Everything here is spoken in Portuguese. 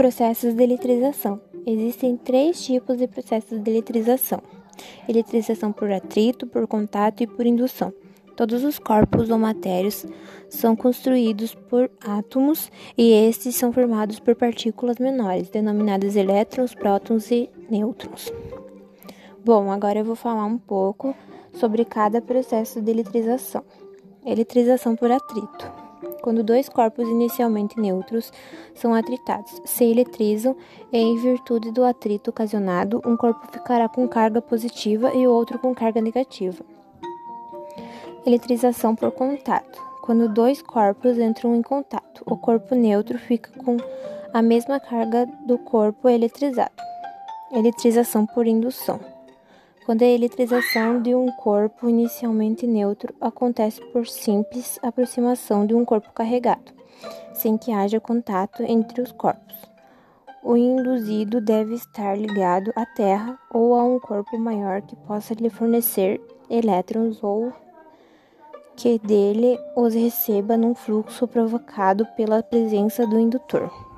Processos de eletrização. Existem três tipos de processos de eletrização: eletrização por atrito, por contato e por indução. Todos os corpos ou matérias são construídos por átomos e estes são formados por partículas menores, denominadas elétrons, prótons e nêutrons. Bom, agora eu vou falar um pouco sobre cada processo de eletrização. Eletrização por atrito quando dois corpos inicialmente neutros são atritados, se eletrizam e, em virtude do atrito ocasionado, um corpo ficará com carga positiva e o outro com carga negativa. Eletrização por contato. Quando dois corpos entram em contato, o corpo neutro fica com a mesma carga do corpo eletrizado. Eletrização por indução quando a eletrização de um corpo inicialmente neutro acontece por simples aproximação de um corpo carregado, sem que haja contato entre os corpos. O induzido deve estar ligado à Terra ou a um corpo maior que possa lhe fornecer elétrons ou que dele os receba num fluxo provocado pela presença do indutor.